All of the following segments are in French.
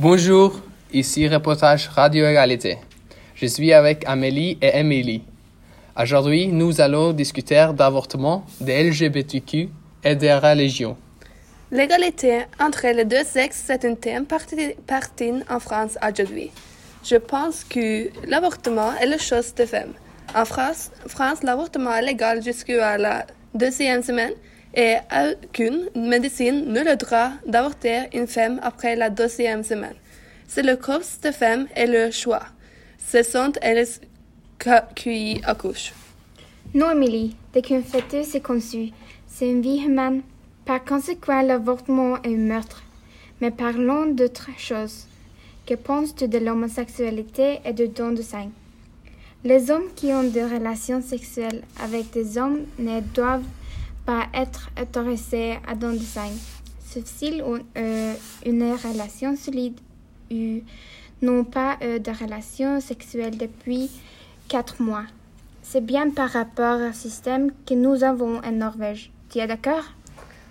Bonjour, ici reportage Radio Égalité. Je suis avec Amélie et Émilie. Aujourd'hui, nous allons discuter d'avortement, des LGBTQ et des religions. L'égalité entre les deux sexes, c'est un thème parti en France aujourd'hui. Je pense que l'avortement est la chose de femme. En France l'avortement est légal jusqu'à la deuxième semaine et aucune médecine ne le droit d'avorter une femme après la deuxième semaine. C'est le corps de femme et le choix. Ce sont elles qui accouchent. Non, Émilie, dès qu'un fœtus est conçu, c'est une vie humaine. Par conséquent, l'avortement est un meurtre. Mais parlons d'autre chose. Que penses-tu de l'homosexualité et du don de sang? Les hommes qui ont des relations sexuelles avec des hommes ne doivent pas être autorisés à don de sang, sauf s'ils ont euh, une relation solide ou n'ont pas eu de relations sexuelles depuis quatre mois. C'est bien par rapport au système que nous avons en Norvège. Tu es d'accord?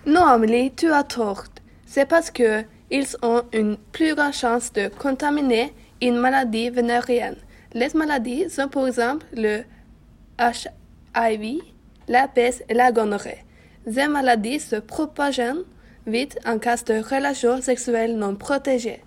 Non, Amélie, tu as tort. C'est parce que ils ont une plus grande chance de contaminer une maladie vénérienne. Les maladies sont par exemple le HIV, la peste et la gonorrhée. Ces maladies se propagent vite en cas de relations sexuelles non protégées.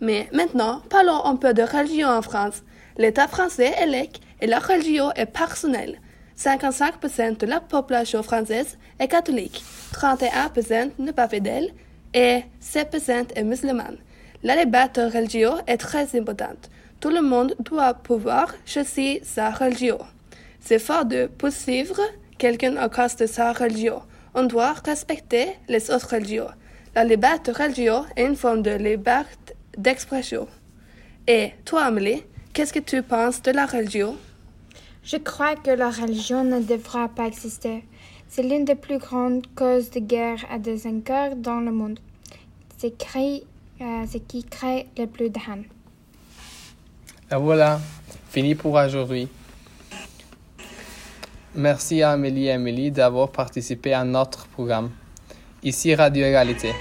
Mais maintenant, parlons un peu de religion en France. L'État français est laïque et la religion est personnelle. 55% de la population française est catholique, 31% n'est pas fidèle et 7% est musulmane. La liberté religieuse est très importante. Tout le monde doit pouvoir choisir sa religion. C'est fort de poursuivre quelqu'un à cause de sa religion. On doit respecter les autres religions. La liberté religieuse est une forme de liberté d'expression. Et toi, Amélie, qu'est-ce que tu penses de la religion? Je crois que la religion ne devra pas exister. C'est l'une des plus grandes causes de guerre à des encore dans le monde. C'est euh, ce qui crée le plus de haine. Et voilà, fini pour aujourd'hui. Merci à Amélie et Amélie d'avoir participé à notre programme. Ici Radio Égalité.